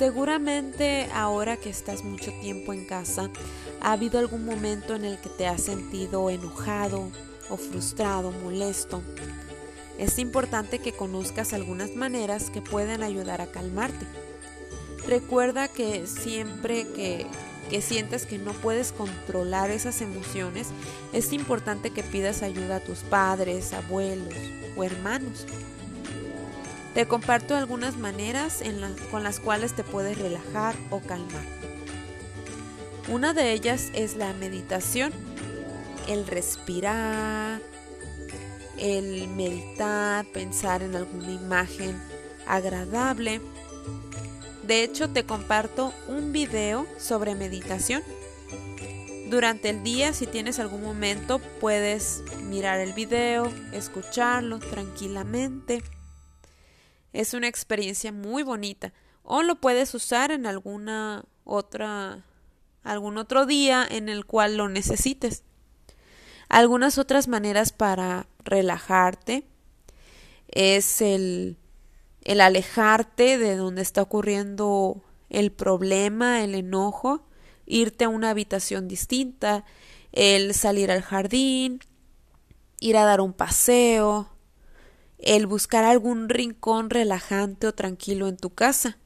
Seguramente ahora que estás mucho tiempo en casa, ha habido algún momento en el que te has sentido enojado o frustrado, molesto. Es importante que conozcas algunas maneras que pueden ayudar a calmarte. Recuerda que siempre que, que sientas que no puedes controlar esas emociones, es importante que pidas ayuda a tus padres, abuelos o hermanos. Te comparto algunas maneras con las cuales te puedes relajar o calmar. Una de ellas es la meditación, el respirar, el meditar, pensar en alguna imagen agradable. De hecho, te comparto un video sobre meditación. Durante el día, si tienes algún momento, puedes mirar el video, escucharlo tranquilamente. Es una experiencia muy bonita. O lo puedes usar en alguna otra algún otro día en el cual lo necesites. Algunas otras maneras para relajarte es el, el alejarte de donde está ocurriendo el problema, el enojo, irte a una habitación distinta, el salir al jardín, ir a dar un paseo, el buscar algún rincón relajante o tranquilo en tu casa.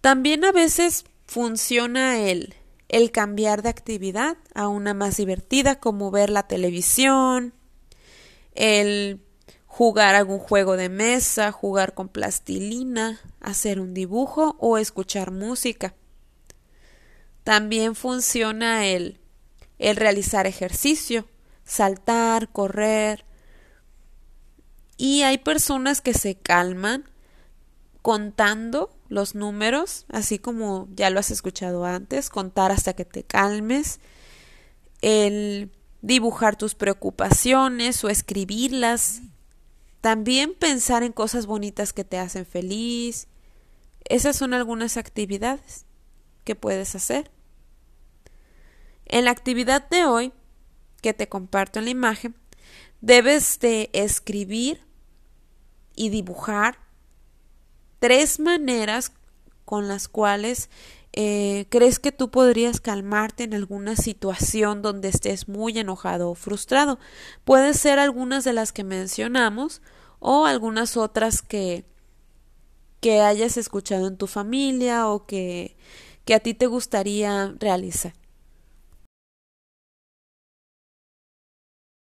También a veces funciona el, el cambiar de actividad a una más divertida como ver la televisión, el jugar algún juego de mesa, jugar con plastilina, hacer un dibujo o escuchar música. También funciona el, el realizar ejercicio, saltar, correr, y hay personas que se calman contando los números, así como ya lo has escuchado antes, contar hasta que te calmes, el dibujar tus preocupaciones o escribirlas, también pensar en cosas bonitas que te hacen feliz. Esas son algunas actividades que puedes hacer. En la actividad de hoy, que te comparto en la imagen, debes de escribir y dibujar tres maneras con las cuales eh, crees que tú podrías calmarte en alguna situación donde estés muy enojado o frustrado. Pueden ser algunas de las que mencionamos o algunas otras que, que hayas escuchado en tu familia o que, que a ti te gustaría realizar.